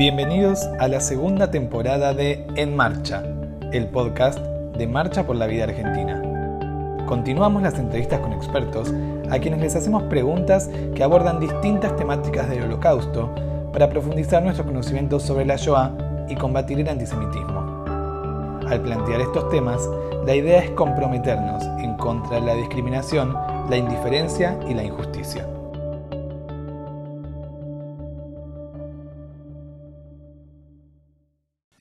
Bienvenidos a la segunda temporada de En Marcha, el podcast de Marcha por la Vida Argentina. Continuamos las entrevistas con expertos a quienes les hacemos preguntas que abordan distintas temáticas del holocausto para profundizar nuestro conocimiento sobre la Shoah y combatir el antisemitismo. Al plantear estos temas, la idea es comprometernos en contra de la discriminación, la indiferencia y la injusticia.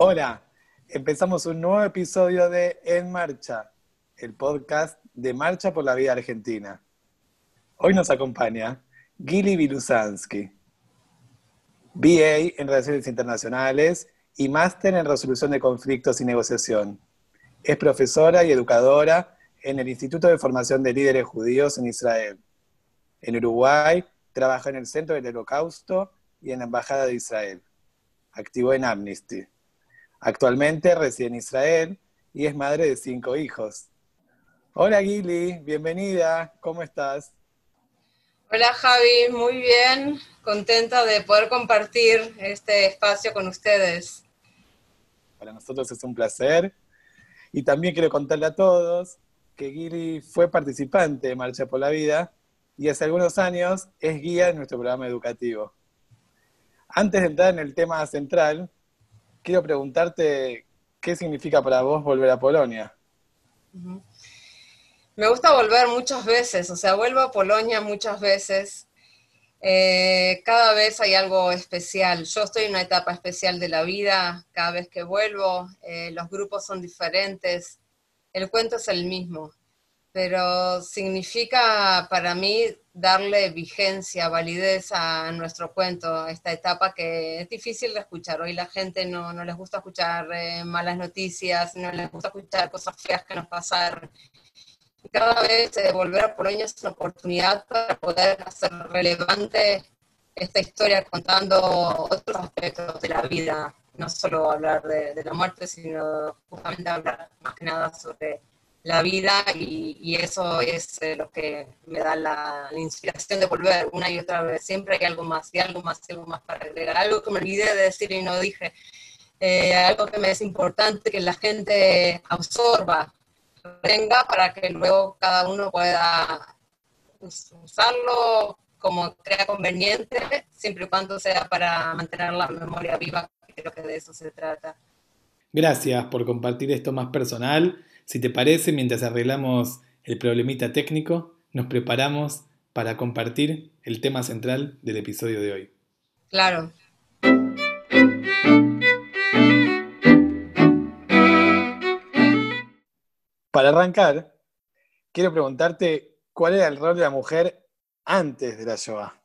Hola, empezamos un nuevo episodio de En Marcha, el podcast de Marcha por la Vida Argentina. Hoy nos acompaña Gili Vilusansky, BA en Relaciones Internacionales y máster en Resolución de Conflictos y Negociación. Es profesora y educadora en el Instituto de Formación de Líderes Judíos en Israel. En Uruguay trabaja en el Centro del Holocausto y en la Embajada de Israel. Activó en Amnesty. Actualmente reside en Israel y es madre de cinco hijos. Hola Gili, bienvenida, ¿cómo estás? Hola Javi, muy bien, contenta de poder compartir este espacio con ustedes. Para nosotros es un placer. Y también quiero contarle a todos que Gili fue participante de Marcha por la Vida y hace algunos años es guía de nuestro programa educativo. Antes de entrar en el tema central, quiero preguntarte qué significa para vos volver a Polonia. Me gusta volver muchas veces, o sea, vuelvo a Polonia muchas veces. Eh, cada vez hay algo especial. Yo estoy en una etapa especial de la vida, cada vez que vuelvo, eh, los grupos son diferentes, el cuento es el mismo, pero significa para mí darle vigencia, validez a nuestro cuento, esta etapa que es difícil de escuchar. Hoy la gente no, no les gusta escuchar eh, malas noticias, no les gusta escuchar cosas feas que nos pasaron. Cada vez eh, volver a Polonia es una oportunidad para poder hacer relevante esta historia contando otros aspectos de la vida, no solo hablar de, de la muerte, sino justamente hablar más que nada sobre la vida y, eso es eh, lo que me da la, inspiración de volver una y otra vez. Siempre hay algo más y algo más y algo más para agregar. Algo que me olvidé de decir y no dije. Eh, algo que me es importante que la gente absorba, venga para que luego cada uno pueda usarlo como crea conveniente, siempre y cuando sea para mantener la memoria viva, creo que de eso se trata. Gracias por compartir esto más personal si te parece, mientras arreglamos el problemita técnico, nos preparamos para compartir el tema central del episodio de hoy. Claro. Para arrancar, quiero preguntarte cuál era el rol de la mujer antes de la Shoah.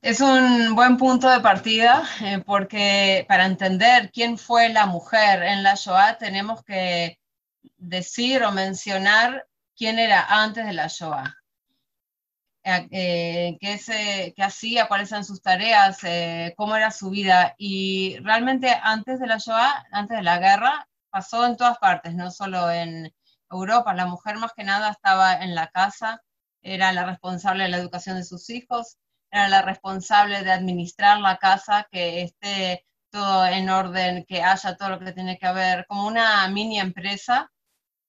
Es un buen punto de partida eh, porque para entender quién fue la mujer en la Shoah tenemos que decir o mencionar quién era antes de la Shoah. Eh, qué, qué, hacía, cuáles eran sus tareas, eh, cómo era su vida. Y realmente antes de la Shoah, antes de la guerra, pasó en todas partes, no solo en Europa. La mujer más que nada estaba en la casa, era la responsable de la educación de sus hijos, era la responsable de administrar la casa, que esté todo en orden, que haya todo lo que tiene que haber, como una mini empresa,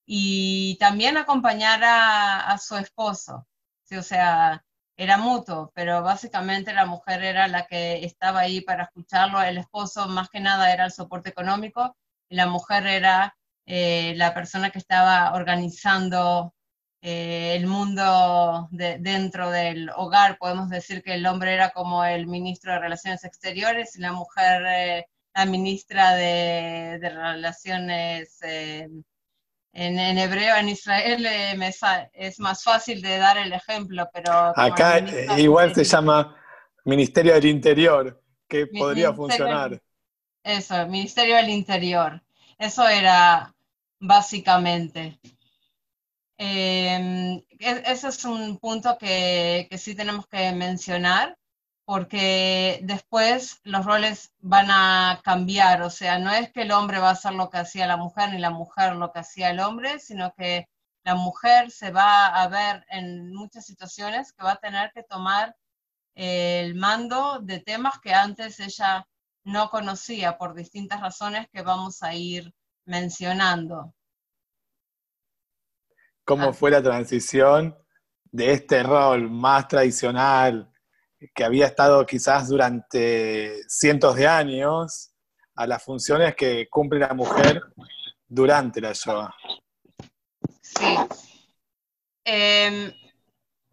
y también acompañar a, su esposo. Sí, o sea, era mutuo, pero básicamente la mujer era la que estaba ahí para escucharlo, el esposo más que nada era el soporte económico, y la mujer era eh, la persona que estaba organizando eh, el mundo dentro del hogar, podemos decir que el hombre era como el ministro de Relaciones Exteriores y la mujer eh, la ministra de, Relaciones eh, en, hebreo, en Israel es más fácil de dar el ejemplo, pero... Acá igual se llama Ministerio del Interior, que podría funcionar. Eso, Ministerio del Interior. Eso era básicamente. Eh, ese es un punto que, que, sí tenemos que mencionar porque después los roles van a cambiar, o sea, no es que el hombre va a hacer lo que hacía la mujer ni la mujer lo que hacía el hombre, sino que la mujer se va a ver en muchas situaciones que va a tener que tomar el mando de temas que antes ella no conocía por distintas razones que vamos a ir mencionando. ¿Cómo fue la transición de este rol más tradicional que había estado quizás durante cientos de años a las funciones que cumple la mujer durante la yoga? Sí. Em,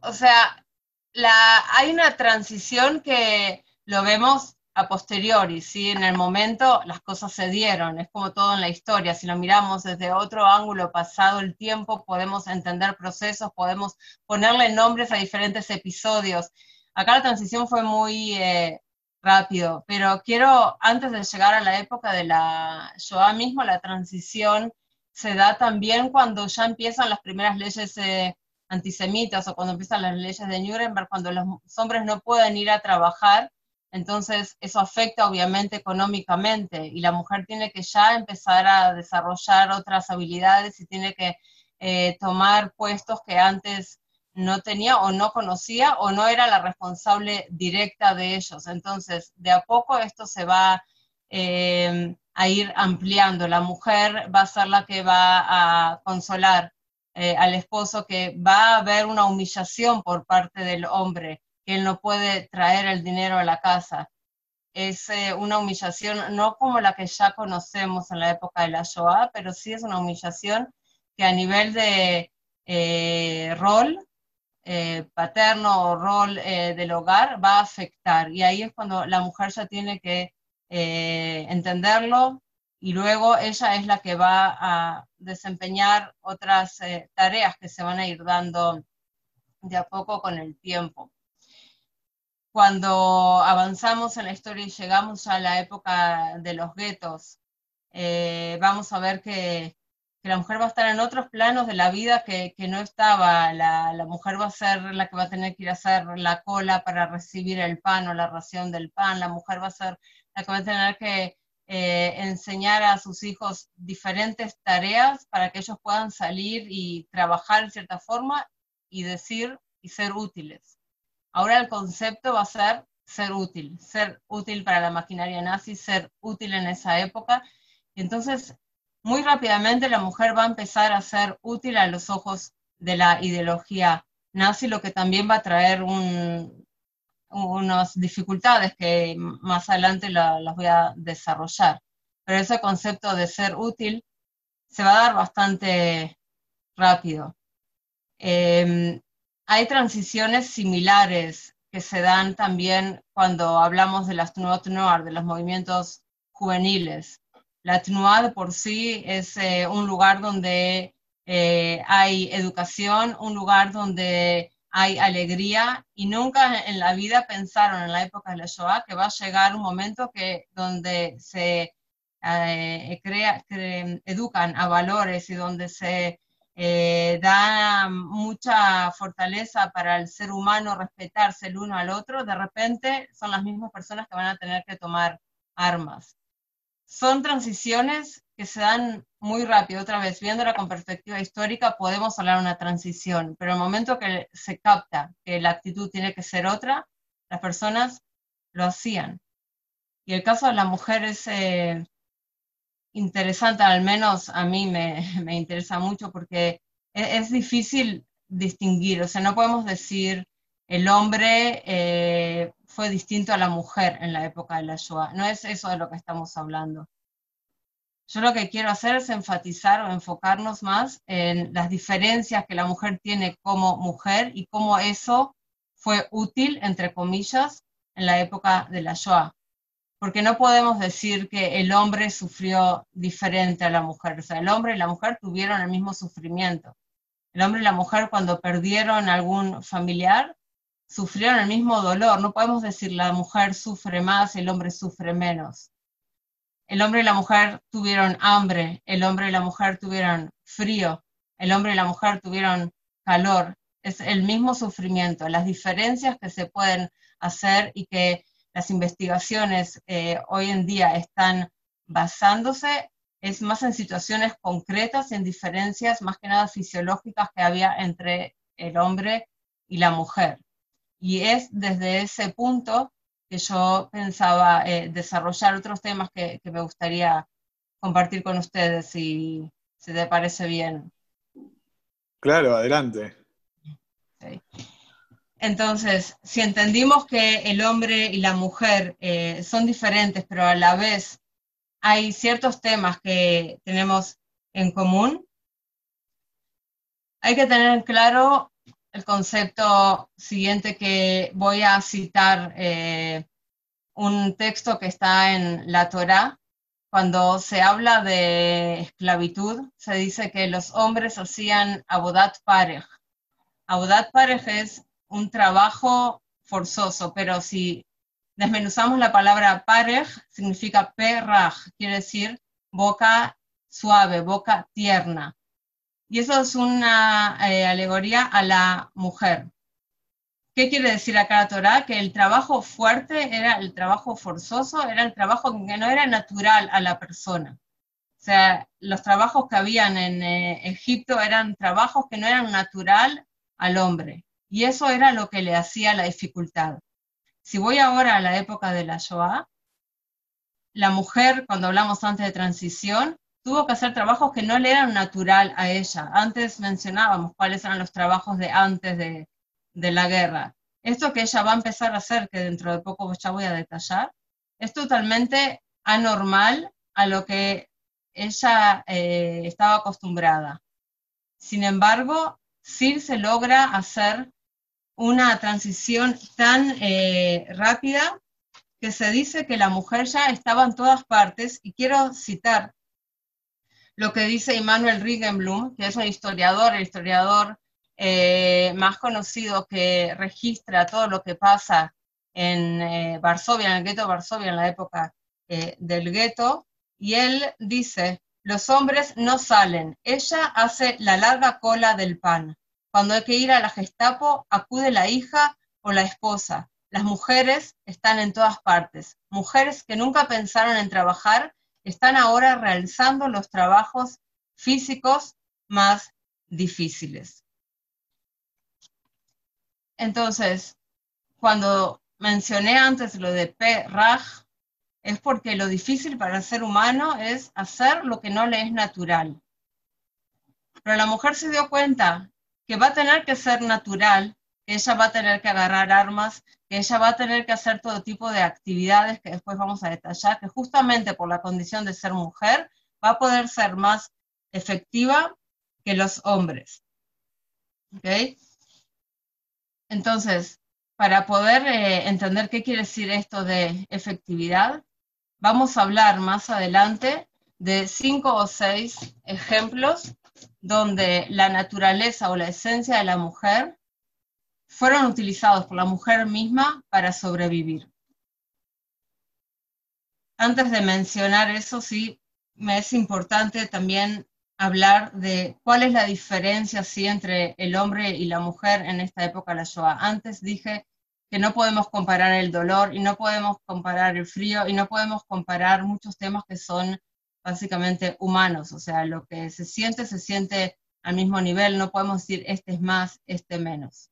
o sea, la, hay una transición que lo vemos a posteriori, ¿sí? En el momento las cosas se dieron, es como todo en la historia, si lo miramos desde otro ángulo pasado el tiempo, podemos entender procesos, podemos ponerle nombres a diferentes episodios. Acá la transición fue muy eh, rápido, pero quiero, antes de llegar a la época de la Shoah mismo, la transición se da también cuando ya empiezan las primeras leyes eh, antisemitas o cuando empiezan las leyes de Nuremberg, cuando los hombres no pueden ir a trabajar entonces, eso afecta obviamente económicamente y la mujer tiene que ya empezar a desarrollar otras habilidades y tiene que eh, tomar puestos que antes no tenía o no conocía o no era la responsable directa de ellos. Entonces, de a poco esto se va eh, a ir ampliando. La mujer va a ser la que va a consolar eh, al esposo, que va a haber una humillación por parte del hombre que él no puede traer el dinero a la casa. Es eh, una humillación no como la que ya conocemos en la época de la Shoah, pero sí es una humillación que a nivel de eh, rol eh, paterno o rol del hogar va a afectar. Y ahí es cuando la mujer ya tiene que entenderlo y luego ella es la que va a desempeñar otras tareas que se van a ir dando de a poco con el tiempo cuando avanzamos en la historia y llegamos a la época de los guetos, eh, vamos a ver que, la mujer va a estar en otros planos de la vida que, no estaba. La, mujer va a ser la que va a tener que ir a hacer la cola para recibir el pan o la ración del pan. La mujer va a ser la que va a tener que eh, enseñar a sus hijos diferentes tareas para que ellos puedan salir y trabajar en cierta forma y decir y ser útiles. Ahora el concepto va a ser ser útil, ser útil para la maquinaria nazi, ser útil en esa época. Y entonces, muy rápidamente la mujer va a empezar a ser útil a los ojos de la ideología nazi, lo que también va a traer unas dificultades que más adelante las voy a desarrollar. Pero ese concepto de ser útil se va a dar bastante rápido. Em, hay transiciones similares que se dan también cuando hablamos de las Tnuot Noir, de los movimientos juveniles. La Tnuá de por sí es eh, un lugar donde eh, hay educación, un lugar donde hay alegría y nunca en la vida pensaron en la época de la Shoah que va a llegar un momento que donde se eh, crea, educan a valores y donde se eh, da mucha fortaleza para el ser humano respetarse el uno al otro, de repente son las mismas personas que van a tener que tomar armas. Son transiciones que se dan muy rápido, otra vez, viéndola con perspectiva histórica, podemos hablar de una transición, pero el momento que se capta que la actitud tiene que ser otra, las personas lo hacían. Y el caso de la mujer es eh, interesante, al menos a mí me, interesa mucho porque e, es, difícil distinguir, o sea, no podemos decir el hombre eh, fue distinto a la mujer en la época de la Shoah, no es eso de lo que estamos hablando. Yo lo que quiero hacer es enfatizar o enfocarnos más en las diferencias que la mujer tiene como mujer y cómo eso fue útil, entre comillas, en la época de la Shoah porque no podemos decir que el hombre sufrió diferente a la mujer. O sea, el hombre y la mujer tuvieron el mismo sufrimiento. El hombre y la mujer cuando perdieron algún familiar sufrieron el mismo dolor. No podemos decir la mujer sufre más el hombre sufre menos. El hombre y la mujer tuvieron hambre, el hombre y la mujer tuvieron frío, el hombre y la mujer tuvieron calor. Es el mismo sufrimiento. Las diferencias que se pueden hacer y que las investigaciones eh, hoy en día están basándose es más en situaciones concretas, en diferencias más que nada fisiológicas que había entre el hombre y la mujer. Y es desde ese punto que yo pensaba eh, desarrollar otros temas que, me gustaría compartir con ustedes, si, si te parece bien. Claro, adelante. Entonces, si entendimos que el hombre y la mujer eh, son diferentes, pero a la vez hay ciertos temas que tenemos en común, hay que tener claro el concepto siguiente que voy a citar eh, un texto que está en la Torá. Cuando se habla de esclavitud, se dice que los hombres hacían abodat parej. Abodat parej es un trabajo forzoso, pero si desmenuzamos la palabra parej, significa perraj, quiere decir boca suave, boca tierna. Y eso es una eh, alegoría a la mujer. ¿Qué quiere decir acá la Torah? Que el trabajo fuerte era el trabajo forzoso, era el trabajo que no era natural a la persona. O sea, los trabajos que habían en eh, Egipto eran trabajos que no eran natural al hombre. Y eso era lo que le hacía la dificultad. Si voy ahora a la época de la Shoah, la mujer, cuando hablamos antes de transición, tuvo que hacer trabajos que no le eran natural a ella. Antes mencionábamos cuáles eran los trabajos de antes de, la guerra. Esto que ella va a empezar a hacer, que dentro de poco ya voy a detallar, es totalmente anormal a lo que ella eh, estaba acostumbrada. Sin embargo, sí se logra hacer una transición tan eh, rápida que se dice que la mujer ya estaba en todas partes, y quiero citar lo que dice Immanuel Riegenblum, que es un historiador, el historiador eh, más conocido que registra todo lo que pasa en eh, Varsovia, en el gueto de Varsovia, en la época del gueto, y él dice, los hombres no salen, ella hace la larga cola del pan. Cuando hay que ir a la Gestapo, acude la hija o la esposa. Las mujeres están en todas partes, mujeres que nunca pensaron en trabajar están ahora realizando los trabajos físicos más difíciles. Entonces, cuando mencioné antes lo de P-Raj, es porque lo difícil para el ser humano es hacer lo que no le es natural. Pero la mujer se dio cuenta que va a tener que ser natural, que ella va a tener que agarrar armas, que ella va a tener que hacer todo tipo de actividades que después vamos a detallar, que justamente por la condición de ser mujer va a poder ser más efectiva que los hombres. Entonces, para poder eh, entender qué quiere decir esto de efectividad, vamos a hablar más adelante de cinco o seis ejemplos donde la naturaleza o la esencia de la mujer fueron utilizados por la mujer misma para sobrevivir. Antes de mencionar eso, sí, me es importante también hablar de cuál es la diferencia sí, entre el hombre y la mujer en esta época de la Shoah. Antes dije que no podemos comparar el dolor y no podemos comparar el frío y no podemos comparar muchos temas que son básicamente humanos, o sea, lo que se siente se siente al mismo nivel, no podemos decir este es más, este menos.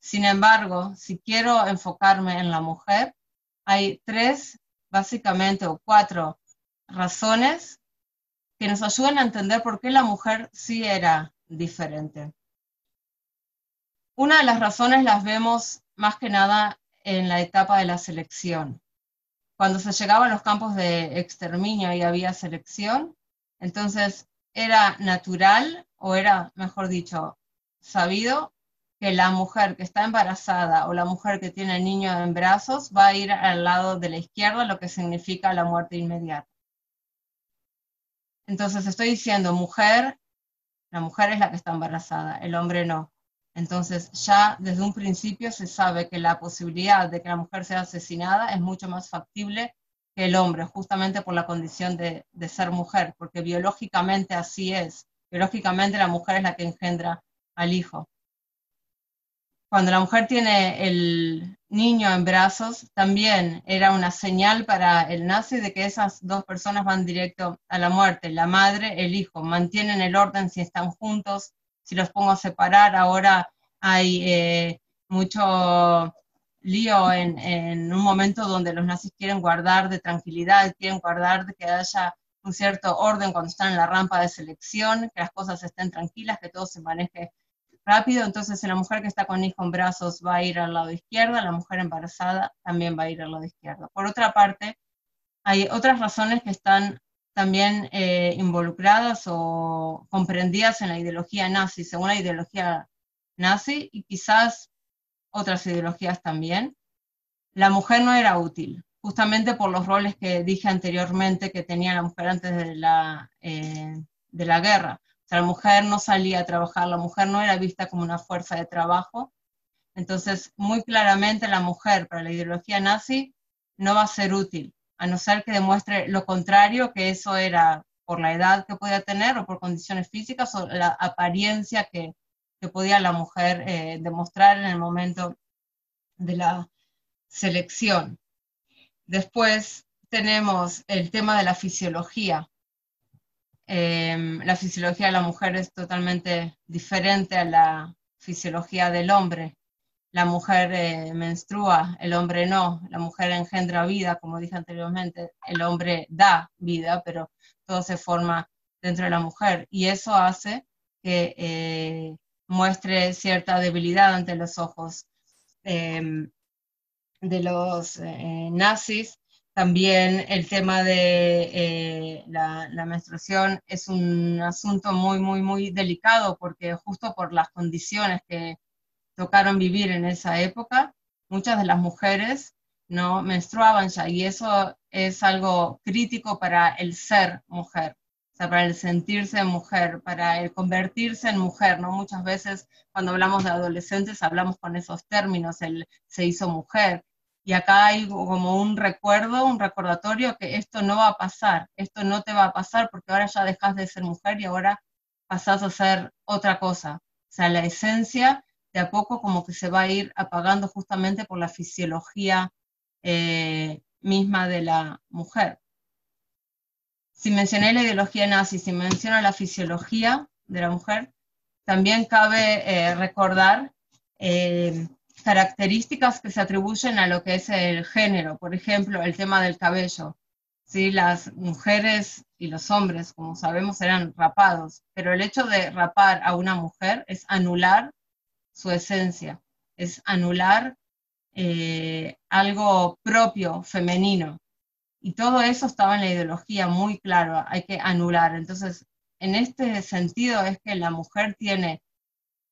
Sin embargo, si quiero enfocarme en la mujer, hay tres, básicamente, o cuatro razones que nos ayudan a entender por qué la mujer sí era diferente. Una de las razones las vemos más que nada en la etapa de la selección. Cuando se llegaba a los campos de exterminio y había selección, entonces era natural o era, mejor dicho, sabido que la mujer que está embarazada o la mujer que tiene el niño en brazos va a ir al lado de la izquierda, lo que significa la muerte inmediata. Entonces estoy diciendo mujer, la mujer es la que está embarazada, el hombre no. Entonces ya desde un principio se sabe que la posibilidad de que la mujer sea asesinada es mucho más factible que el hombre, justamente por la condición de, de ser mujer, porque biológicamente así es. Biológicamente la mujer es la que engendra al hijo cuando la mujer tiene el niño en brazos, también era una señal para el nazi de que esas dos personas van directo a la muerte, la madre, el hijo, mantienen el orden si están juntos, si los pongo a separar, ahora hay eh, mucho lío en, en, un momento donde los nazis quieren guardar de tranquilidad, quieren guardar de que haya un cierto orden cuando están en la rampa de selección, que las cosas estén tranquilas, que todo se maneje rápido. Entonces, la mujer que está con hijo en brazos va a ir al lado izquierdo, la mujer embarazada también va a ir al lado izquierdo. Por otra parte, hay otras razones que están también eh, involucradas o comprendidas en la ideología nazi, según la ideología nazi y quizás otras ideologías también. La mujer no era útil, justamente por los roles que dije anteriormente que tenía la mujer antes de la, eh, de la guerra. La mujer no salía a trabajar, la mujer no era vista como una fuerza de trabajo. Entonces, muy claramente la mujer para la ideología nazi no va a ser útil, a no ser que demuestre lo contrario, que eso era por la edad que podía tener o por condiciones físicas o la apariencia que, que podía la mujer eh, demostrar en el momento de la selección. Después tenemos el tema de la fisiología. Em, la fisiología de la mujer es totalmente diferente a la fisiología del hombre. La mujer eh, menstrua, el hombre no. La mujer engendra vida, como dije anteriormente. El hombre da vida, pero todo se forma dentro de la mujer. Y eso hace que eh, muestre cierta debilidad ante los ojos em, de los eh, nazis. También el tema de eh, la, menstruación es un asunto muy, muy, muy delicado porque justo por las condiciones que tocaron vivir en esa época, muchas de las mujeres no menstruaban ya y eso es algo crítico para el ser mujer, o sea, para el sentirse mujer, para el convertirse en mujer, ¿no? Muchas veces cuando hablamos de adolescentes hablamos con esos términos, el se hizo mujer, y acá hay como un recuerdo, un recordatorio que esto no va a pasar, esto no te va a pasar porque ahora ya dejas de ser mujer y ahora pasás a ser otra cosa. O sea, la esencia de a poco como que se va a ir apagando justamente por la fisiología eh, misma de la mujer. Si mencioné la ideología nazi, si menciono la fisiología de la mujer, también cabe eh, recordar eh, características que se atribuyen a lo que es el género, por ejemplo, el tema del cabello. ¿sí? Las mujeres y los hombres, como sabemos, eran rapados, pero el hecho de rapar a una mujer es anular su esencia, es anular eh, algo propio, femenino. Y todo eso estaba en la ideología muy claro, hay que anular. Entonces, en este sentido es que la mujer tiene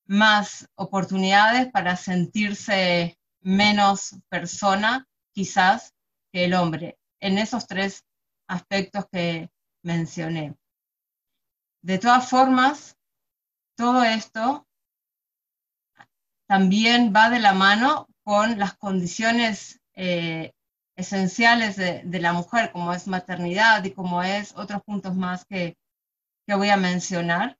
más oportunidades para sentirse menos persona, quizás, que el hombre, en esos tres aspectos que mencioné. De todas formas, todo esto también va de la mano con las condiciones eh, esenciales de, la mujer, como es maternidad y como es otros puntos más que, que voy a mencionar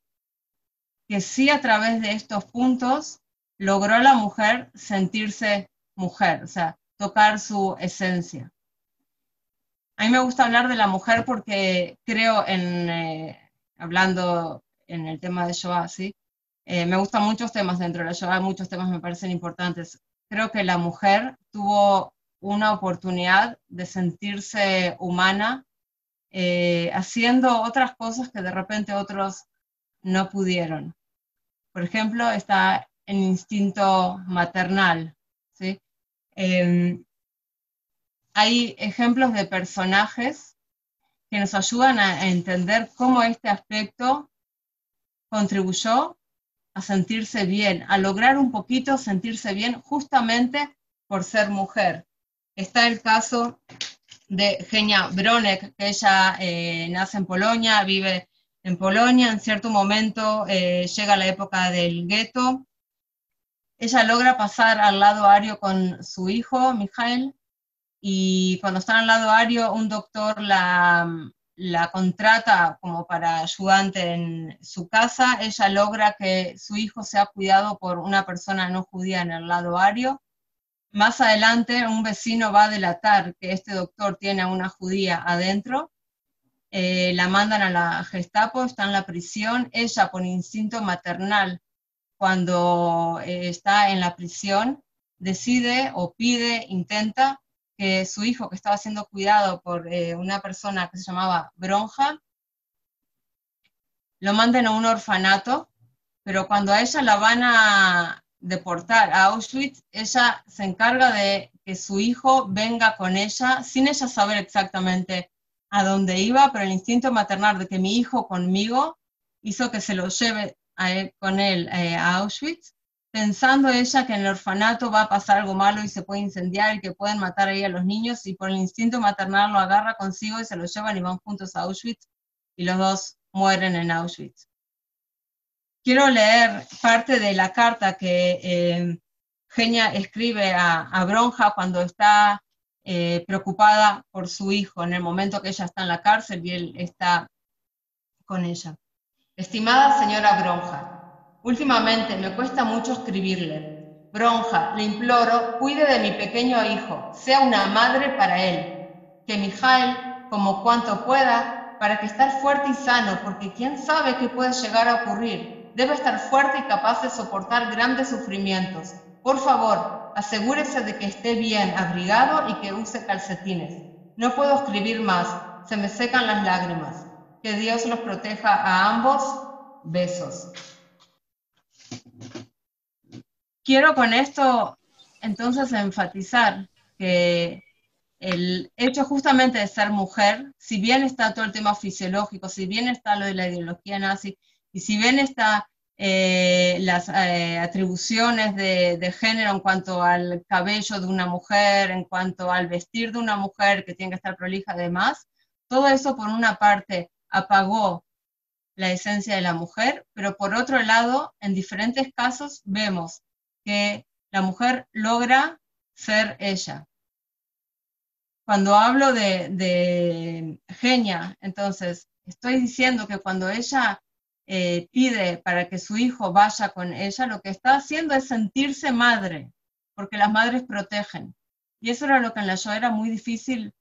que sí a través de estos puntos logró la mujer sentirse mujer, o sea, tocar su esencia. A mí me gusta hablar de la mujer porque creo en, eh, hablando en el tema de Shoah, ¿sí? Eh, me gustan muchos temas dentro de la Shoah, muchos temas me parecen importantes. Creo que la mujer tuvo una oportunidad de sentirse humana eh, haciendo otras cosas que de repente otros no pudieron. Por ejemplo, está el instinto maternal. ¿sí? Em, hay ejemplos de personajes que nos ayudan a entender cómo este aspecto contribuyó a sentirse bien, a lograr un poquito sentirse bien justamente por ser mujer. Está el caso de Genia Bronek, que ella eh, nace en Polonia, vive en Polonia, en cierto momento eh, llega la época del gueto. Ella logra pasar al lado ario con su hijo, Mijael, y cuando está al lado ario, un doctor la, la contrata como para ayudante en su casa. Ella logra que su hijo sea cuidado por una persona no judía en el lado ario. Más adelante, un vecino va a delatar que este doctor tiene a una judía adentro eh, la mandan a la Gestapo, está en la prisión, ella por instinto maternal, cuando eh, está en la prisión, decide o pide, intenta su hijo, que estaba siendo cuidado por eh, una persona que se llamaba Bronja, lo manden a un orfanato, pero cuando a ella la van a deportar a Auschwitz, ella se encarga de que su hijo venga con ella, sin ella saber exactamente a dónde iba, pero el instinto maternal de que mi hijo conmigo hizo que se lo lleve con él eh, a Auschwitz, pensando ella que en el orfanato va a pasar algo malo y se puede incendiar y que pueden matar ahí a los niños, y por el instinto maternal lo agarra consigo y se lo llevan y van juntos a Auschwitz, y los dos mueren en Auschwitz. Quiero leer parte de la carta que eh, Genia escribe a, Bronja cuando está eh, preocupada por su hijo en el momento que ella está en la cárcel y él está con ella. Estimada señora Bronja, últimamente me cuesta mucho escribirle. Bronja, le imploro, cuide de mi pequeño hijo, sea una madre para él. Que Mijael, como cuanto pueda, para que estar fuerte y sano, porque quién sabe qué puede llegar a ocurrir debe estar fuerte y capaz de soportar grandes sufrimientos. Por favor, asegúrese de que esté bien abrigado y que use calcetines. No puedo escribir más, se me secan las lágrimas. Que Dios los proteja a ambos. Besos. Quiero con esto entonces enfatizar que el hecho justamente de ser mujer, si bien está todo el tema fisiológico, si bien está lo de la ideología nazi, y si bien está eh, las eh, atribuciones de, género en cuanto al cabello de una mujer, en cuanto al vestir de una mujer que tiene que estar prolija además, todo eso por una parte apagó la esencia de la mujer, pero por otro lado, en diferentes casos vemos que la mujer logra ser ella. Cuando hablo de, genia, entonces, estoy diciendo que cuando ella eh, pide para que su hijo vaya con ella, lo que está haciendo es sentirse madre, porque las madres protegen. Y eso era lo que en la yo era muy difícil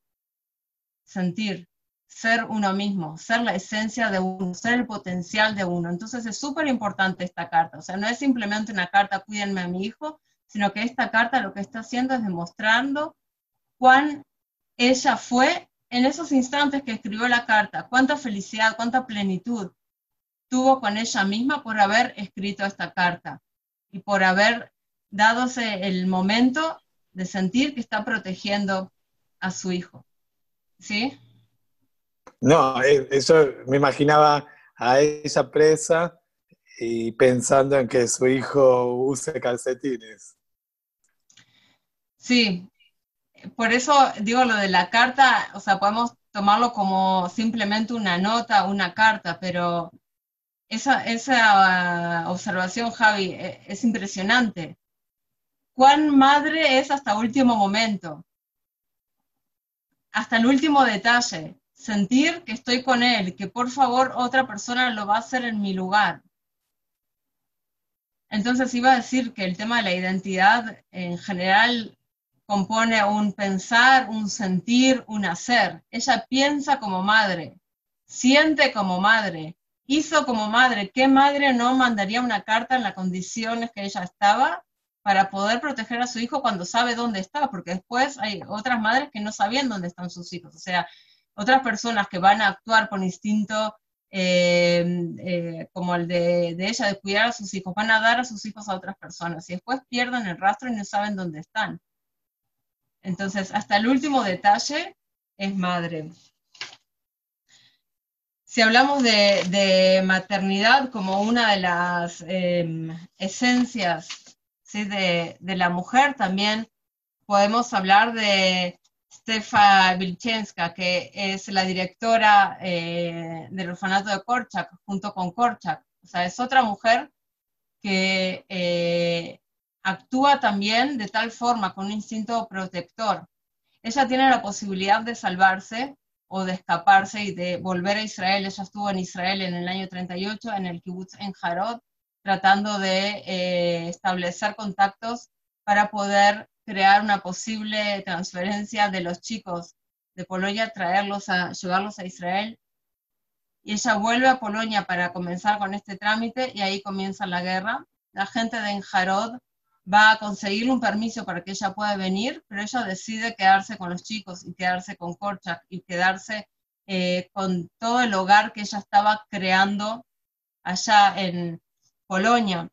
sentir, ser uno mismo, ser la esencia de uno, ser el potencial de uno. Entonces es súper importante esta carta. O sea, no es simplemente una carta, cuídenme a mi hijo, sino que esta carta lo que está haciendo es demostrando cuán ella fue en esos instantes que escribió la carta, cuánta felicidad, cuánta plenitud, tuvo con ella misma por haber escrito esta carta y por haber dadose el momento de sentir que está protegiendo a su hijo. ¿Sí? No, eh, eso me imaginaba a ella presa y pensando en que su hijo use calcetines. Sí, por eso digo lo de la carta, o sea, podemos tomarlo como simplemente una nota, una carta, pero esa, esa observación, Javi, e, es impresionante. ¿Cuán madre es hasta último momento? Hasta el último detalle. Sentir que estoy con él, que por favor otra persona lo va a hacer en mi lugar. Entonces iba a decir que el tema de la identidad en general compone un pensar, un sentir, un hacer. Ella piensa como madre, siente como madre, hizo como madre. ¿Qué madre no mandaría una carta en las condiciones que ella estaba para poder proteger a su hijo cuando sabe dónde está? Porque después hay otras madres que no sabían dónde están sus hijos. O sea, otras personas que van a actuar por instinto eh, eh, como el de, ella, de cuidar a sus hijos, van a dar a sus hijos a otras personas y después pierden el rastro y no saben dónde están. Entonces, hasta el último detalle es madre. Si hablamos de, maternidad como una de las em, esencias de, la mujer, también podemos hablar de Stefa Vilchenska, que es la directora eh, del orfanato de Korchak, junto con Korchak. O sea, es otra mujer que eh, actúa también de tal forma, con un instinto protector. Ella tiene la posibilidad de salvarse o de escaparse y de volver a Israel. Ella estuvo en Israel en el año 38, en el kibbutz en Jarod, tratando de eh, establecer contactos para poder crear una posible transferencia de los chicos de Polonia, traerlos a, llevarlos a Israel. Y ella vuelve a Polonia para comenzar con este trámite y ahí comienza la guerra. La gente de Enjarod va a conseguirle un permiso para que ella pueda venir, pero ella decide quedarse con los chicos y quedarse con Korchak y quedarse eh, con todo el hogar que ella estaba creando allá en Polonia.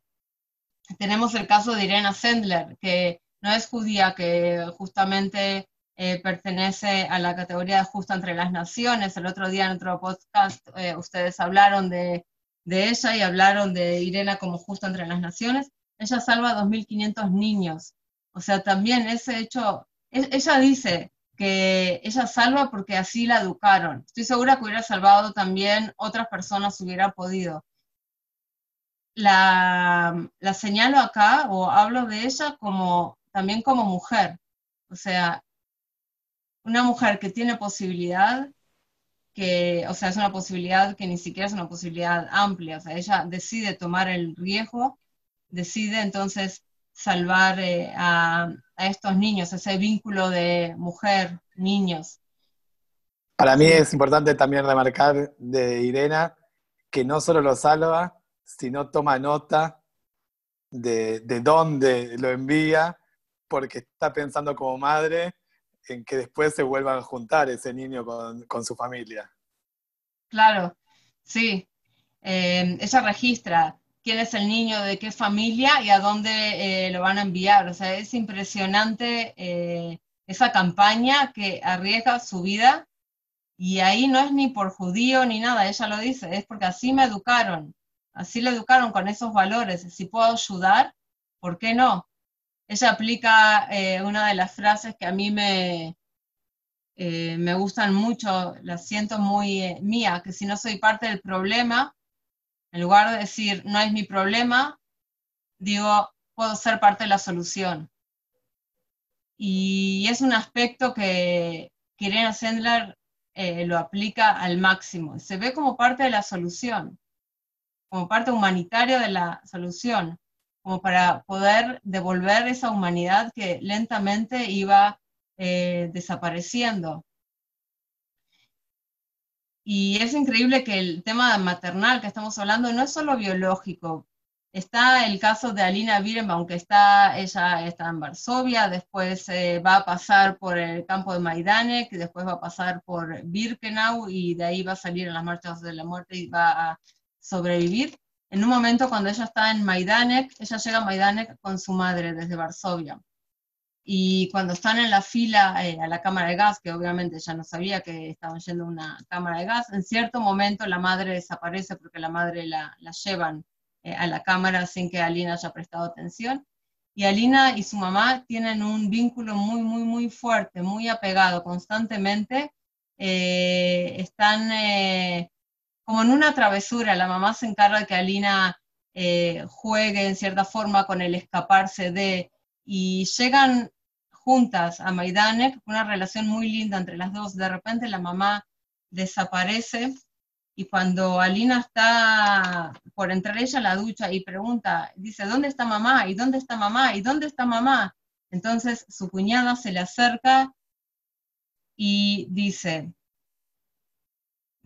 Tenemos el caso de Irena Sendler, que no es judía, que justamente eh, pertenece a la categoría de justa entre las naciones. El otro día en otro podcast eh, ustedes hablaron de, de, ella y hablaron de Irena como justa entre las naciones. Ella salva a 2.500 niños. O sea, también ese hecho, e, ella dice, que ella salva porque así la educaron. Estoy segura que hubiera salvado también otras personas hubiera podido. La, la señalo acá o hablo de ella como también como mujer. O sea, una mujer que tiene posibilidad, que, o sea, es una posibilidad que ni siquiera es una posibilidad amplia. O sea, ella decide tomar el riesgo, decide entonces salvar eh, a, a estos niños, ese vínculo de mujer, niños. Para mí es importante también remarcar de Irena que no solo lo salva, sino toma nota de, de dónde lo envía, porque está pensando como madre en que después se vuelvan a juntar ese niño con, con su familia. Claro, sí. Eh, ella registra quién es el niño, de qué familia y a dónde eh, lo van a enviar. O sea, es impresionante eh, esa campaña que arriesga su vida y ahí no es ni por judío ni nada, ella lo dice, es porque así me educaron, así le educaron con esos valores. Si puedo ayudar, ¿por qué no? Ella aplica eh, una de las frases que a mí me, me gustan mucho, la siento muy mía, que si no soy parte del problema, en lugar de decir, no es mi problema, digo, puedo ser parte de la solución. Y es un aspecto que, Irena Sendler eh, lo aplica al máximo. Se ve como parte de la solución, como parte humanitaria de la solución, como para poder devolver esa humanidad que lentamente iba eh, desapareciendo. Y es increíble que el tema maternal que estamos hablando no es solo biológico. Está el caso de Alina Birenbaum, que está, ella está en Varsovia, después eh, va a pasar por el campo de Majdanek, después va a pasar por Birkenau y de ahí va a salir en las marchas de la muerte y va a sobrevivir. En un momento cuando ella está en Majdanek, ella llega a Majdanek con su madre desde Varsovia y cuando están en la fila eh, a la cámara de gas, que obviamente ya no sabía que estaban yendo a una cámara de gas, en cierto momento la madre desaparece porque la madre la, la llevan eh, a la cámara sin que Alina haya prestado atención. Y Alina y su mamá tienen un vínculo muy, muy, muy fuerte, muy apegado constantemente. Eh, están como en una travesura. La mamá se encarga de que Alina juegue en cierta forma con el escaparse de y llegan juntas a Maidanek, una relación muy linda entre las dos. De repente la mamá desaparece y cuando Alina está por entrar ella a la ducha y pregunta, dice, ¿dónde está mamá? ¿Y dónde está mamá? ¿Y dónde está mamá? Entonces su cuñada se le acerca y dice,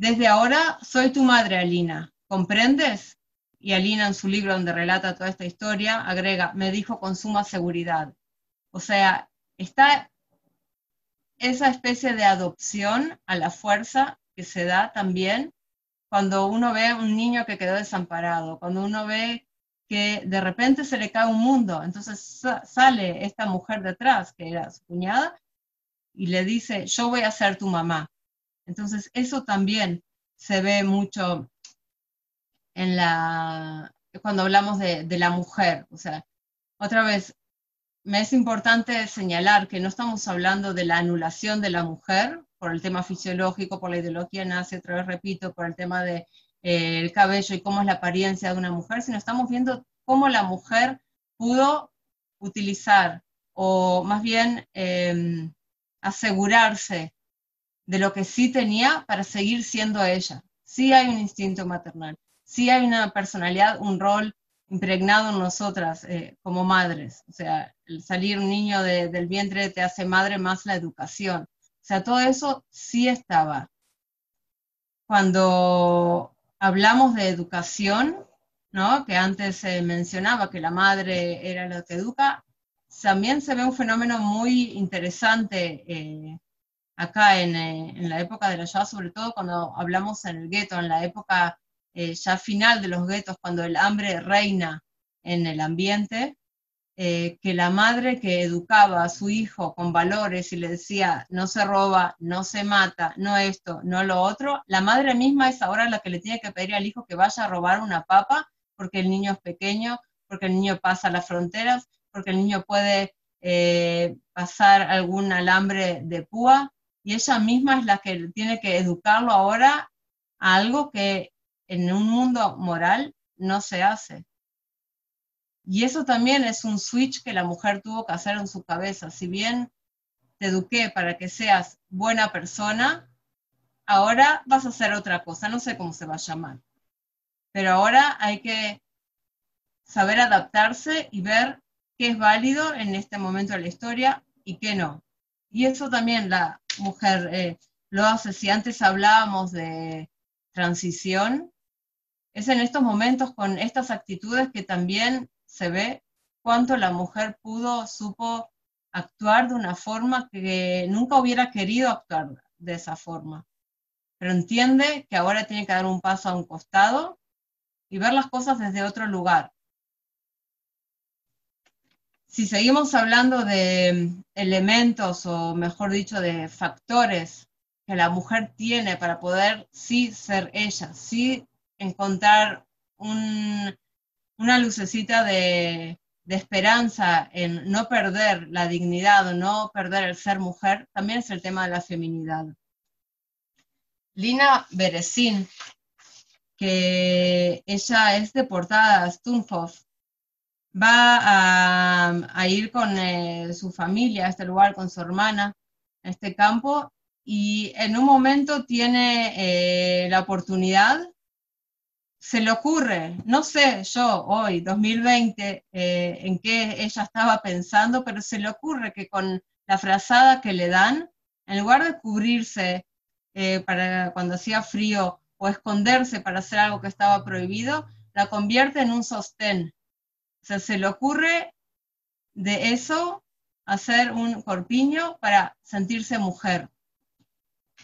desde ahora soy tu madre, Alina, ¿comprendes? Y Alina en su libro donde relata toda esta historia agrega, me dijo con suma seguridad. O sea, está esa especie de adopción a la fuerza que se da también cuando uno ve a un niño que quedó desamparado, cuando uno ve que de repente se le cae un mundo, entonces sale esta mujer detrás, que era su cuñada, y le dice, yo voy a ser tu mamá. Entonces eso también se ve mucho en la, cuando hablamos de, de la mujer, o sea, otra vez, me es importante señalar que no estamos hablando de la anulación de la mujer por el tema fisiológico, por la ideología nazi, otra vez repito, por el tema del de, eh, cabello y cómo es la apariencia de una mujer, sino estamos viendo cómo la mujer pudo utilizar o más bien em, asegurarse de lo que sí tenía para seguir siendo ella. Sí hay un instinto maternal, sí hay una personalidad, un rol impregnado en nosotras eh, como madres. O sea, salir un niño del vientre te hace madre más la educación. O sea, todo eso sí estaba. Cuando hablamos de educación, ¿no? que antes se mencionaba que la madre era la que educa, también se ve un fenómeno muy interesante eh, acá en, eh, en, la época de la Shoah, sobre todo cuando hablamos en el gueto, en la época eh, ya final de los guetos, cuando el hambre reina en el ambiente, eh, que la madre que educaba a su hijo con valores y le decía, no se roba, no se mata, no esto, no lo otro, la madre misma es ahora la que le tiene que pedir al hijo que vaya a robar una papa porque el niño es pequeño, porque el niño pasa las fronteras, porque el niño puede pasar algún alambre de púa, y ella misma es la que tiene que educarlo ahora a algo que en un mundo moral no se hace. Y eso también es un switch que la mujer tuvo que hacer en su cabeza. Si bien te eduqué para que seas buena persona, ahora vas a hacer otra cosa, no sé cómo se va a llamar. Pero ahora hay que saber adaptarse y ver qué es válido en este momento de la historia y qué no. Y eso también la mujer eh, lo hace. Si antes hablábamos de transición, es en estos momentos con estas actitudes que también se ve cuánto la mujer pudo, supo actuar de una forma que nunca hubiera querido actuar de esa forma. Pero entiende que ahora tiene que dar un paso a un costado y ver las cosas desde otro lugar. Si seguimos hablando de elementos o mejor dicho de factores que la mujer tiene para poder sí ser ella, sí encontrar un, una lucecita de, esperanza en no perder la dignidad o no perder el ser mujer, también es el tema de la feminidad. Lina Berezin, que ella es deportada a va a, ir con eh, su familia a este lugar, con su hermana, a este campo, y en un momento tiene eh, la oportunidad se le ocurre, no sé yo hoy, 2020, eh, en qué ella estaba pensando, pero se le ocurre que con la frazada que le dan, en lugar de cubrirse para cuando hacía frío o esconderse para hacer algo que estaba prohibido, la convierte en un sostén. Se le ocurre de eso hacer un corpiño para sentirse mujer.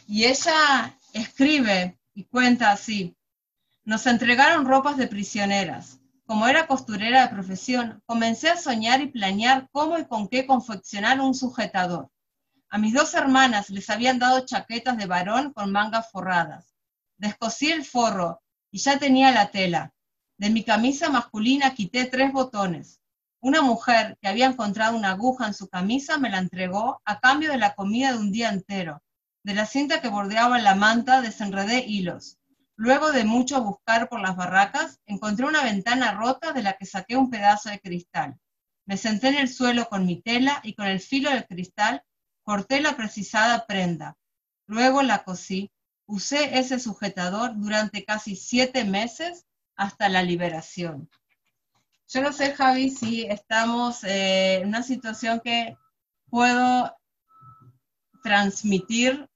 Y ella escribe y cuenta así, nos entregaron ropas de prisioneras. Como era costurera de profesión, comencé a soñar y planear cómo y con qué confeccionar un sujetador. A mis dos hermanas les habían dado chaquetas de varón con mangas forradas. Descosí el forro y ya tenía la tela. De mi camisa masculina quité tres botones. Una mujer que había encontrado una aguja en su camisa me la entregó a cambio de la comida de un día entero. De la cinta que bordeaba la manta desenredé hilos. Luego de mucho buscar por las barracas, encontré una ventana rota de la que saqué un pedazo de cristal. Me senté en el suelo con mi tela y con el filo del cristal corté la precisada prenda. Luego la cosí. Usé ese sujetador durante casi siete meses hasta la liberación. Yo no sé, Javi, si estamos eh, en una situación que puedo transmitir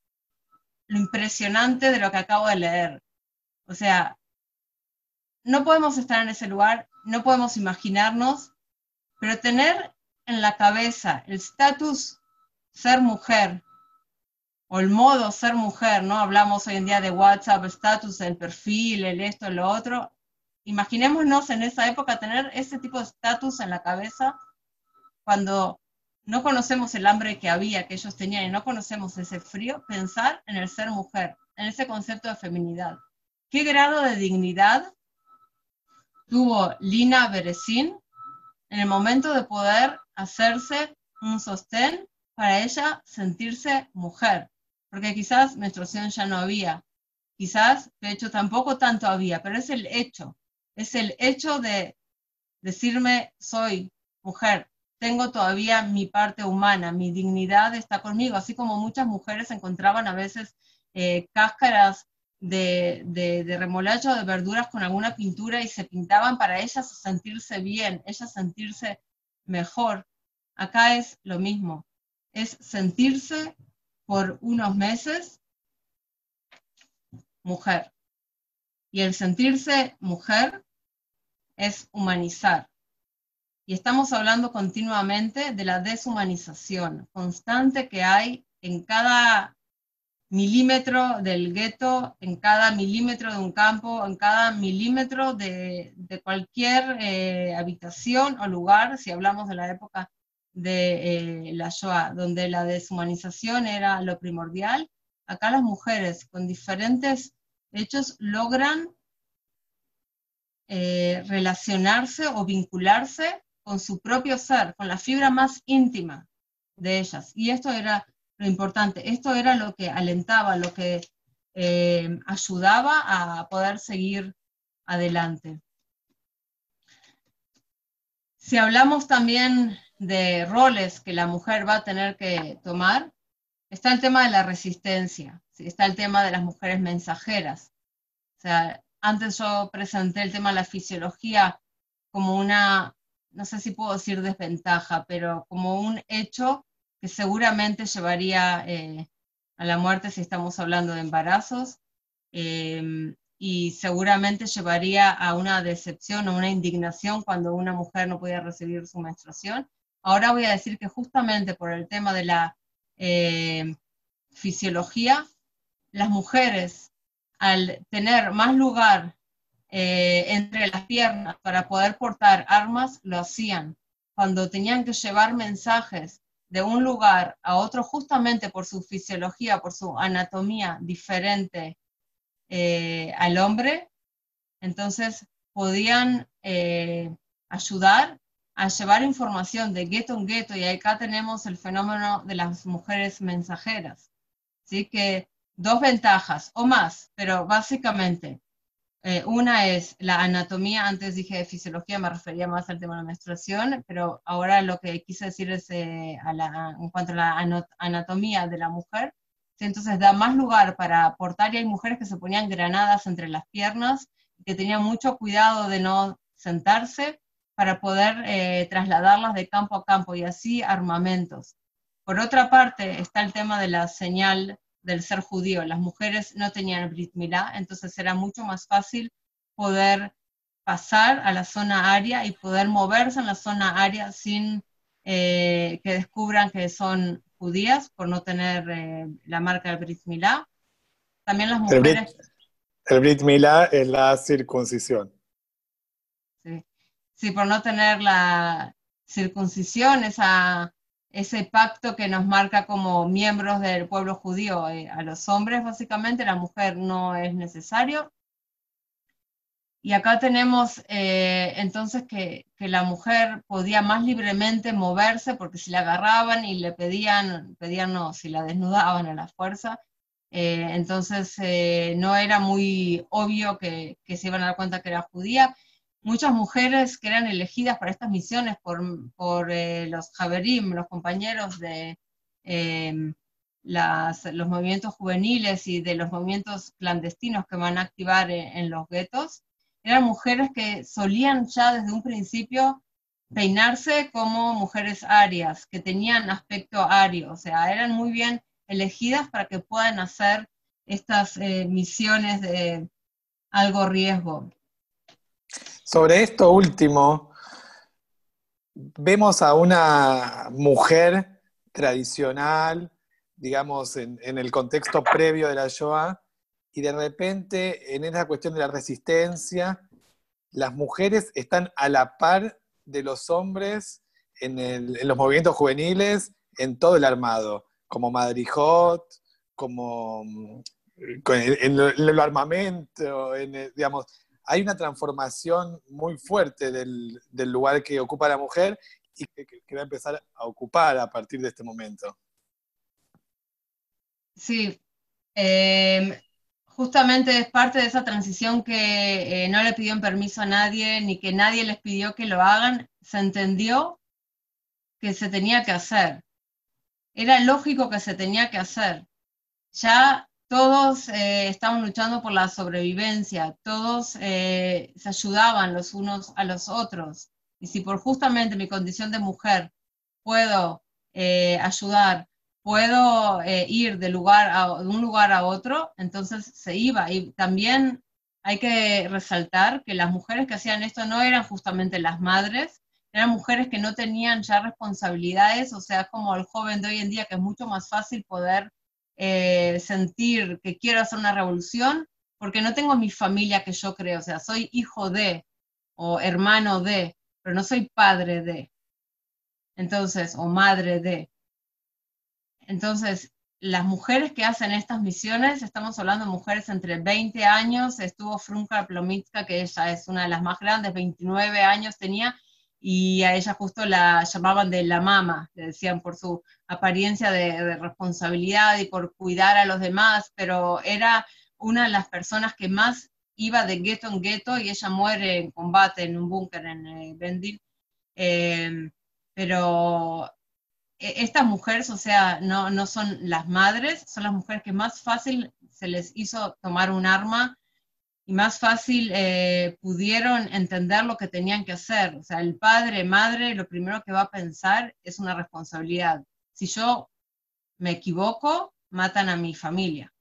lo impresionante de lo que acabo de leer. O sea, no podemos estar en ese lugar, no podemos imaginarnos, pero tener en la cabeza el estatus ser mujer o el modo ser mujer, ¿no? Hablamos hoy en día de WhatsApp, estatus, el perfil, el esto, lo otro. Imaginémonos en esa época tener ese tipo de estatus en la cabeza cuando no conocemos el hambre que había, que ellos tenían, y no conocemos ese frío, pensar en el ser mujer, en ese concepto de feminidad. ¿Qué grado de dignidad tuvo Lina Berezin en el momento de poder hacerse un sostén para ella sentirse mujer? Porque quizás menstruación ya no había, quizás de hecho tampoco tanto había, pero es el hecho, es el hecho de decirme soy mujer, tengo todavía mi parte humana, mi dignidad está conmigo, así como muchas mujeres encontraban a veces eh, cáscaras de, de, de, o de verduras con alguna pintura y se pintaban para ellas sentirse bien, ellas sentirse mejor. Acá es lo mismo, es sentirse por unos meses mujer. Y el sentirse mujer es humanizar. Y estamos hablando continuamente de la deshumanización constante que hay en cada milímetro del gueto, en cada milímetro de un campo, en cada milímetro de, cualquier eh, habitación o lugar, si hablamos de la época de eh, la Shoah, donde la deshumanización era lo primordial, acá las mujeres con diferentes hechos logran eh, relacionarse o vincularse con su propio ser, con la fibra más íntima de ellas. Y esto era lo importante, esto era lo que alentaba, lo que eh, ayudaba a poder seguir adelante. Si hablamos también de roles que la mujer va a tener que tomar, está el tema de la resistencia, está el tema de las mujeres mensajeras. O sea, antes yo presenté el tema de la fisiología como una, no sé si puedo decir desventaja, pero como un hecho que seguramente llevaría eh, a la muerte si estamos hablando de embarazos, em, y seguramente llevaría a una decepción o una indignación cuando una mujer no podía recibir su menstruación. Ahora voy a decir que justamente por el tema de la em, fisiología, las mujeres, al tener más lugar eh, entre las piernas para poder portar armas, lo hacían. Cuando tenían que llevar mensajes de un lugar a otro justamente por su fisiología, por su anatomía diferente eh, al hombre, entonces podían eh, ayudar a llevar información de gueto en gueto y acá tenemos el fenómeno de las mujeres mensajeras. Así que dos ventajas o más, pero básicamente eh, una es la anatomía, antes dije de fisiología, me refería más al tema de la menstruación, pero ahora lo que quise decir es eh, en cuanto a la anatomía de la mujer, entonces da más lugar para aportar y hay mujeres que se ponían granadas entre las piernas, que tenían mucho cuidado de no sentarse para poder eh, trasladarlas de campo a campo y así armamentos. Por otra parte está el tema de la señal del ser judío. Las mujeres no tenían Brit Milá, entonces era mucho más fácil poder pasar a la zona aria y poder moverse en la zona aria sin eh, que descubran que son judías por no tener eh, la marca del Brit Milá. También las mujeres... El Brit, Milá es la circuncisión. Sí. sí, por no tener la circuncisión, esa ese pacto que nos marca como miembros del pueblo judío. Eh, a los hombres, básicamente, la mujer no es necesario. Y acá tenemos eh, entonces que, la mujer podía más libremente moverse porque si la agarraban y le pedían, pedían no, si la desnudaban a la fuerza, eh, entonces no era muy obvio que, que, se iban a dar cuenta que era judía muchas mujeres que eran elegidas para estas misiones por, eh, los Javerim, los compañeros de em, los movimientos juveniles y de los movimientos clandestinos que van a activar en, los guetos, eran mujeres que solían ya desde un principio peinarse como mujeres arias, que tenían aspecto ario, o sea, eran muy bien elegidas para que puedan hacer estas eh, misiones de algo riesgo. Sobre esto último, vemos a una mujer tradicional, digamos, en, el contexto previo de la Shoah, y de repente en esa cuestión de la resistencia, las mujeres están a la par de los hombres en, los movimientos juveniles, en todo el armado, como Madrijot, como en, el armamento, en, digamos, hay una transformación muy fuerte del, lugar que ocupa la mujer y que, va a empezar a ocupar a partir de este momento. Sí, em, justamente es parte de esa transición que eh, no le pidieron permiso a nadie, ni que nadie les pidió que lo hagan, se entendió que se tenía que hacer. Era lógico que se tenía que hacer. Ya todos eh, estaban luchando por la sobrevivencia, todos eh, se ayudaban los unos a los otros. Y si por justamente mi condición de mujer puedo eh, ayudar, puedo ir de, lugar a, un lugar a otro, entonces se iba. Y también hay que resaltar que las mujeres que hacían esto no eran justamente las madres, eran mujeres que no tenían ya responsabilidades, o sea, como el joven de hoy en día, que es mucho más fácil poder eh, sentir que quiero hacer una revolución, porque no tengo mi familia que yo creo, o sea, soy hijo de o hermano de, pero no soy padre de. Entonces, o madre de. Entonces, las mujeres que hacen estas misiones, estamos hablando de mujeres entre 20 años, estuvo Frunka Plomitska, que ella es una de las más grandes, 29 años tenía, y a ella justo la llamaban de la mama, le decían por su apariencia de, responsabilidad y por cuidar a los demás, pero era una de las personas que más iba de gueto en gueto y ella muere en combate en un búnker en eh, Bendil. Eh, pero e, estas mujeres, o sea, no, no son las madres, son las mujeres que más fácil se les hizo tomar un arma y más fácil eh, pudieron entender lo que tenían que hacer. O sea, el padre, madre, lo primero que va a pensar es una responsabilidad. Si yo me equivoco, matan a mi familia.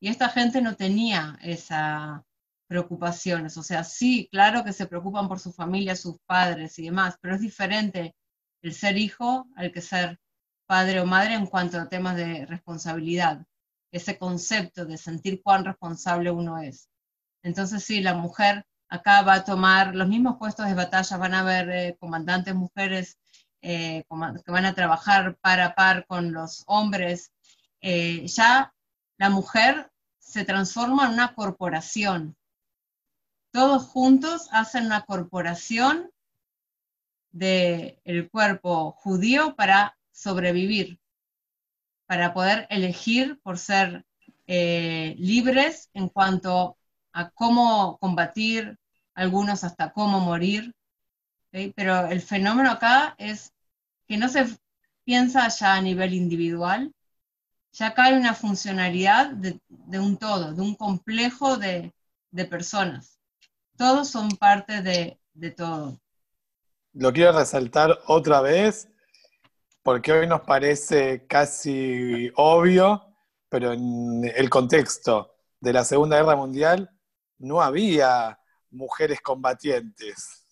Y esta gente no tenía esa preocupaciones. O sea, sí, claro que se preocupan por su familia, sus padres y demás, pero es diferente el ser hijo al que ser padre o madre en cuanto a temas de responsabilidad. Ese concepto de sentir cuán responsable uno es. Entonces sí, la mujer acá va a tomar los mismos puestos de batalla, van a haber eh, comandantes mujeres eh, que van a trabajar par a par con los hombres. Eh, ya la mujer se transforma en una corporación. Todos juntos hacen una corporación del cuerpo judío para sobrevivir, para poder elegir por ser libres en cuanto a cómo combatir, algunos hasta cómo morir, pero el fenómeno acá es que no se piensa ya a nivel individual, ya acá hay una funcionalidad de, un todo, de un complejo de, personas. Todos son parte de, de todo. Lo quiero resaltar otra vez, porque hoy nos parece casi obvio, pero en el contexto de la Segunda Guerra Mundial no había mujeres combatientes.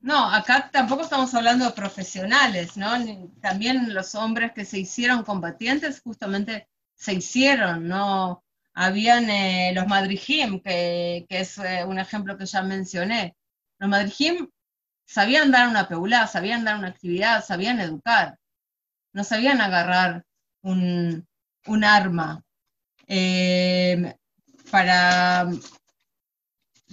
No, acá tampoco estamos hablando de profesionales, ¿no? También los hombres que se hicieron combatientes justamente se hicieron, ¿no? Habían eh, los madrijim, que, es eh, un ejemplo que ya mencioné. Los madrijim sabían dar una peulá, sabían dar una actividad, sabían educar, no sabían agarrar un, arma. Eh, para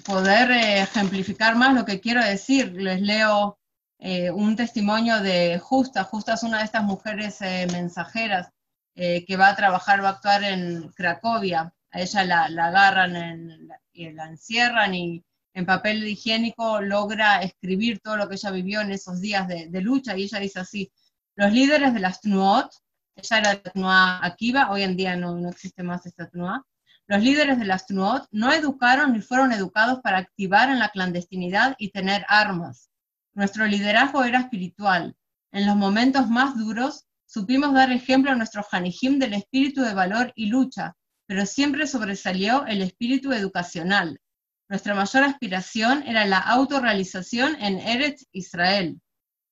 poder eh, ejemplificar más lo que quiero decir, les leo eh, un testimonio de Justa. Justa es una de estas mujeres eh, mensajeras que va a trabajar, va a actuar en Cracovia. A ella la, agarran y la encierran y en papel higiénico logra escribir todo lo que ella vivió en esos días de, lucha y ella dice así, los líderes de las TNUOT, ella era la Akiva, hoy en día no, no existe más esta TNUA, los líderes de las TNUOT no educaron ni fueron educados para activar en la clandestinidad y tener armas. Nuestro liderazgo era espiritual. En los momentos más duros supimos dar ejemplo a nuestro Hanijim del espíritu de valor y lucha, pero siempre sobresalió el espíritu educacional. Nuestra mayor aspiración era la autorrealización en Eretz Israel.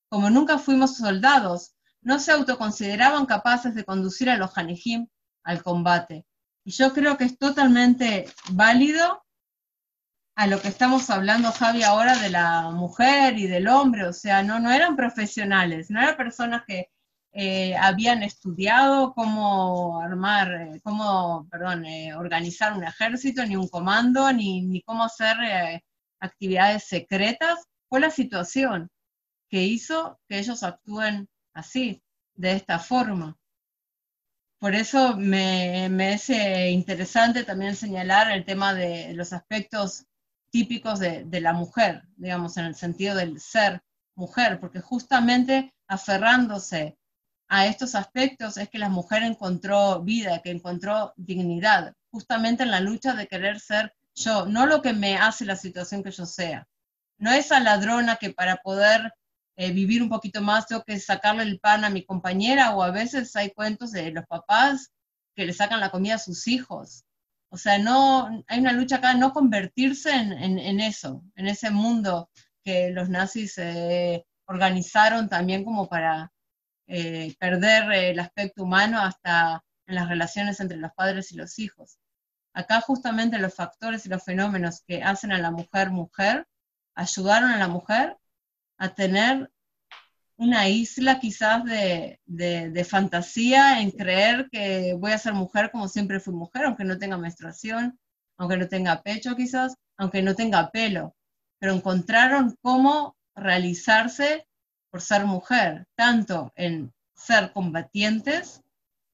Como nunca fuimos soldados, no se autoconsideraban capaces de conducir a los Hanijim al combate. Y yo creo que es totalmente válido a lo que estamos hablando, Javi, ahora de la mujer y del hombre, o sea, no, no eran profesionales, no eran personas que eh, habían estudiado cómo armar, eh, cómo, perdón, eh, organizar un ejército, ni un comando, ni, ni cómo hacer actividades secretas, fue la situación que hizo que ellos actúen así, de esta forma. Por eso me, es interesante también señalar el tema de los aspectos típicos de, la mujer, digamos, en el sentido del ser mujer, porque justamente aferrándose a estos aspectos es que la mujer encontró vida, que encontró dignidad, justamente en la lucha de querer ser yo, no lo que me hace la situación que yo sea. No esa ladrona que para poder eh, vivir un poquito más, tengo que sacarle el pan a mi compañera o a veces hay cuentos de los papás que le sacan la comida a sus hijos. O sea, no, hay una lucha acá, no convertirse en, eso, en ese mundo que los nazis eh, organizaron también como para eh, perder el aspecto humano hasta en las relaciones entre los padres y los hijos. Acá justamente los factores y los fenómenos que hacen a la mujer mujer ayudaron a la mujer a tener una isla quizás de, de, fantasía en creer que voy a ser mujer como siempre fui mujer, aunque no tenga menstruación, aunque no tenga pecho quizás, aunque no tenga pelo, pero encontraron cómo realizarse por ser mujer, tanto en ser combatientes,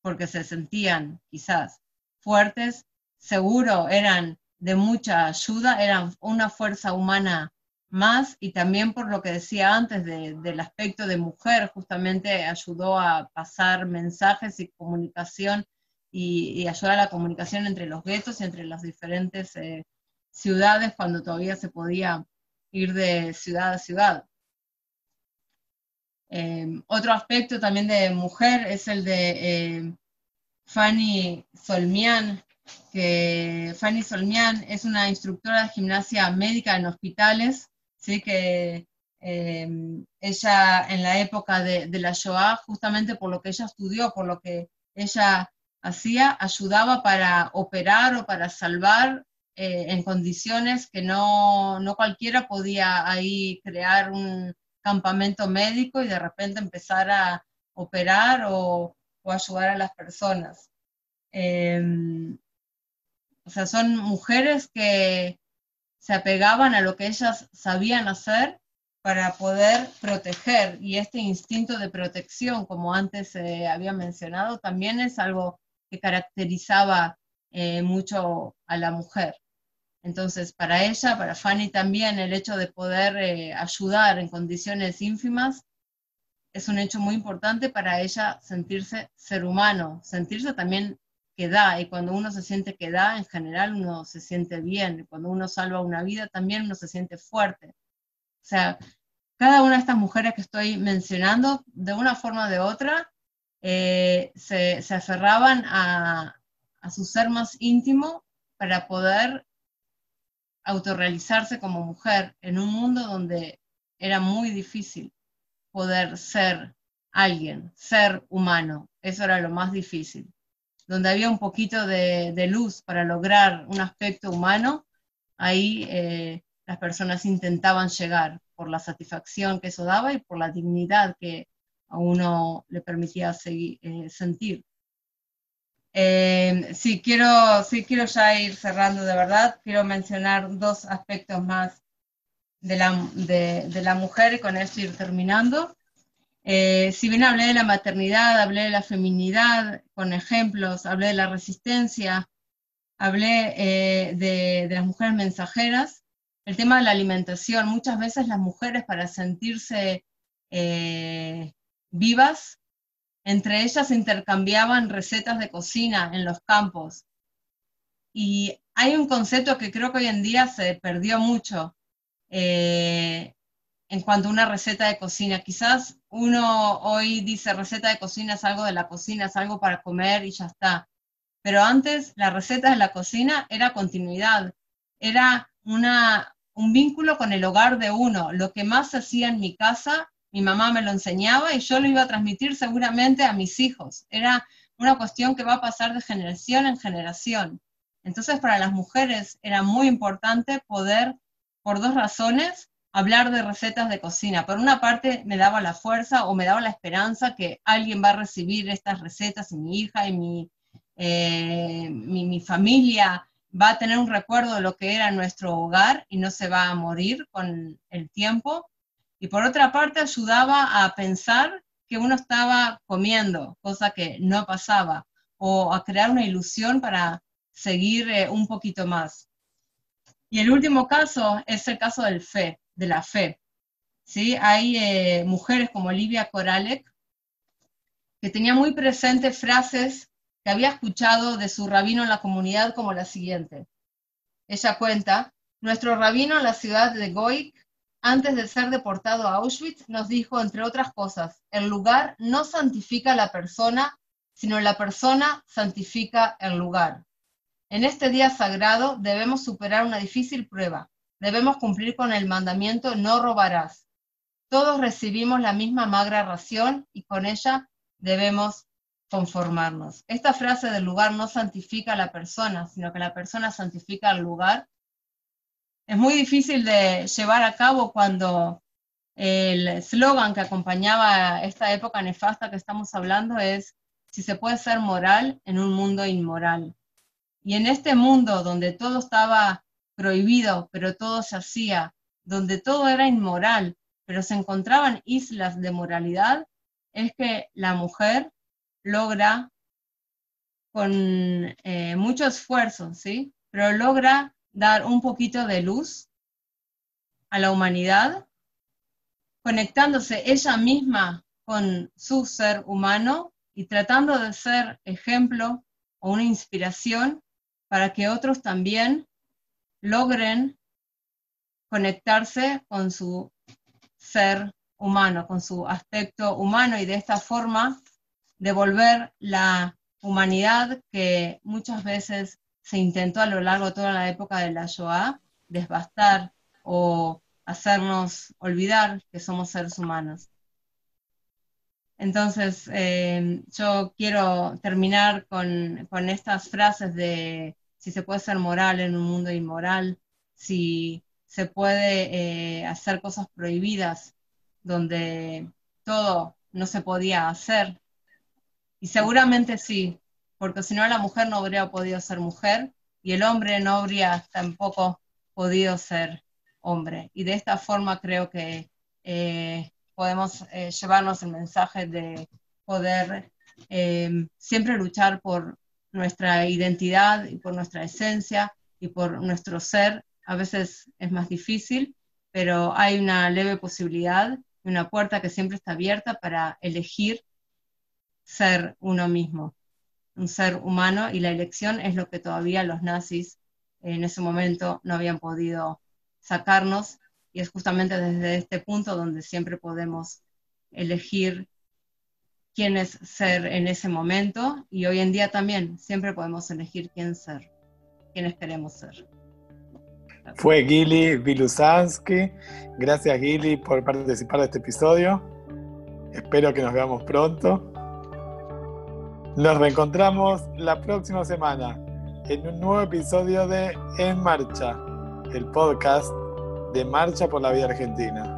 porque se sentían quizás fuertes, seguro eran de mucha ayuda, eran una fuerza humana más y también por lo que decía antes del aspecto de mujer, justamente ayudó a pasar mensajes y comunicación y, ayudar a la comunicación entre los guetos y entre las diferentes eh, ciudades cuando todavía se podía ir de ciudad a ciudad. Em, otro aspecto también de mujer es el de eh, Fanny Solmian, que Fanny Solmian es una instructora de gimnasia médica en hospitales ¿sí? que em, ella en la época de, la Shoah, justamente por lo que ella estudió, por lo que ella hacía, ayudaba para operar o para salvar eh, en condiciones que no, no, cualquiera podía ahí crear un campamento médico y de repente empezar a operar o, o ayudar a las personas. Em, o sea, son mujeres que, se apegaban a lo que ellas sabían hacer para poder proteger. Y este instinto de protección, como antes se había mencionado, también es algo que caracterizaba eh, mucho a la mujer. Entonces, para ella, para Fanny también, el hecho de poder eh, ayudar en condiciones ínfimas es un hecho muy importante para ella sentirse ser humano, sentirse también que y cuando uno se siente que da, en general uno se siente bien, cuando uno salva una vida también uno se siente fuerte. O sea, cada una de estas mujeres que estoy mencionando, de una forma o de otra, eh, se, aferraban a, a su ser más íntimo para poder autorrealizarse como mujer en un mundo donde era muy difícil poder ser alguien, ser humano. Eso era lo más difícil donde había un poquito de, luz para lograr un aspecto humano, ahí eh, las personas intentaban llegar por la satisfacción que eso daba y por la dignidad que a uno le permitía seguir, eh, sentir. Eh, sí, quiero, sí, quiero ya ir cerrando de verdad. Quiero mencionar dos aspectos más de la, de la mujer y con esto ir terminando. Eh, si bien hablé de la maternidad, hablé de la feminidad con ejemplos, hablé de la resistencia, hablé eh, de, las mujeres mensajeras, el tema de la alimentación, muchas veces las mujeres para sentirse eh, vivas, entre ellas intercambiaban recetas de cocina en los campos. Y hay un concepto que creo que hoy en día se perdió mucho, en cuanto a una receta de cocina. Quizás uno hoy dice receta de cocina es algo de la cocina, es algo para comer y ya está. Pero antes la receta de la cocina era continuidad, era una, un vínculo con el hogar de uno. Lo que más se hacía en mi casa, mi mamá me lo enseñaba y yo lo iba a transmitir seguramente a mis hijos. Era una cuestión que va a pasar de generación en generación. Entonces para las mujeres era muy importante poder, por dos razones, hablar de recetas de cocina. Por una parte me daba la fuerza o me daba la esperanza que alguien va a recibir estas recetas y mi hija y eh, mi, mi, familia va a tener un recuerdo de lo que era nuestro hogar y no se va a morir con el tiempo. Y por otra parte ayudaba a pensar que uno estaba comiendo, cosa que no pasaba, o a crear una ilusión para seguir eh, un poquito más. Y el último caso es el caso del fe de la fe. ¿sí? Hay eh, mujeres como Olivia Koralek, que tenía muy presentes frases que había escuchado de su rabino en la comunidad como la siguiente. Ella cuenta, nuestro rabino en la ciudad de Goik, antes de ser deportado a Auschwitz, nos dijo, entre otras cosas, el lugar no santifica a la persona, sino la persona santifica el lugar. En este día sagrado debemos superar una difícil prueba. Debemos cumplir con el mandamiento no robarás. Todos recibimos la misma magra ración y con ella debemos conformarnos. Esta frase del lugar no santifica a la persona, sino que la persona santifica al lugar. Es muy difícil de llevar a cabo cuando el eslogan que acompañaba esta época nefasta que estamos hablando es si se puede ser moral en un mundo inmoral. Y en este mundo donde todo estaba prohibido, pero todo se hacía, donde todo era inmoral, pero se encontraban islas de moralidad, es que la mujer logra con eh, mucho esfuerzo, ¿sí? Pero logra dar un poquito de luz a la humanidad conectándose ella misma con su ser humano y tratando de ser ejemplo o una inspiración para que otros también logren conectarse con su ser humano, con su aspecto humano y de esta forma devolver la humanidad que muchas veces se intentó a lo largo de toda la época de la Shoah desbastar o hacernos olvidar que somos seres humanos. Entonces, eh, yo quiero terminar con, estas frases de si se puede ser moral en un mundo inmoral, si se puede eh, hacer cosas prohibidas donde todo no se podía hacer. Y seguramente sí, porque si no la mujer no habría podido ser mujer y el hombre no habría tampoco podido ser hombre. Y de esta forma creo que eh, podemos eh, llevarnos el mensaje de poder siempre luchar por nuestra identidad y por nuestra esencia y por nuestro ser. A veces es más difícil, pero hay una leve posibilidad una puerta que siempre está abierta para elegir ser uno mismo, un ser humano, y la elección es lo que todavía los nazis en ese momento no habían podido sacarnos y es justamente desde este punto donde siempre podemos elegir quién es ser en ese momento y hoy en día también siempre podemos elegir quién ser, quiénes queremos ser. Fue Gili Vilusansky. Gracias Gili por participar de este episodio. Espero que nos veamos pronto. Nos reencontramos la próxima semana en un nuevo episodio de En Marcha el podcast de Marcha por la Vida Argentina.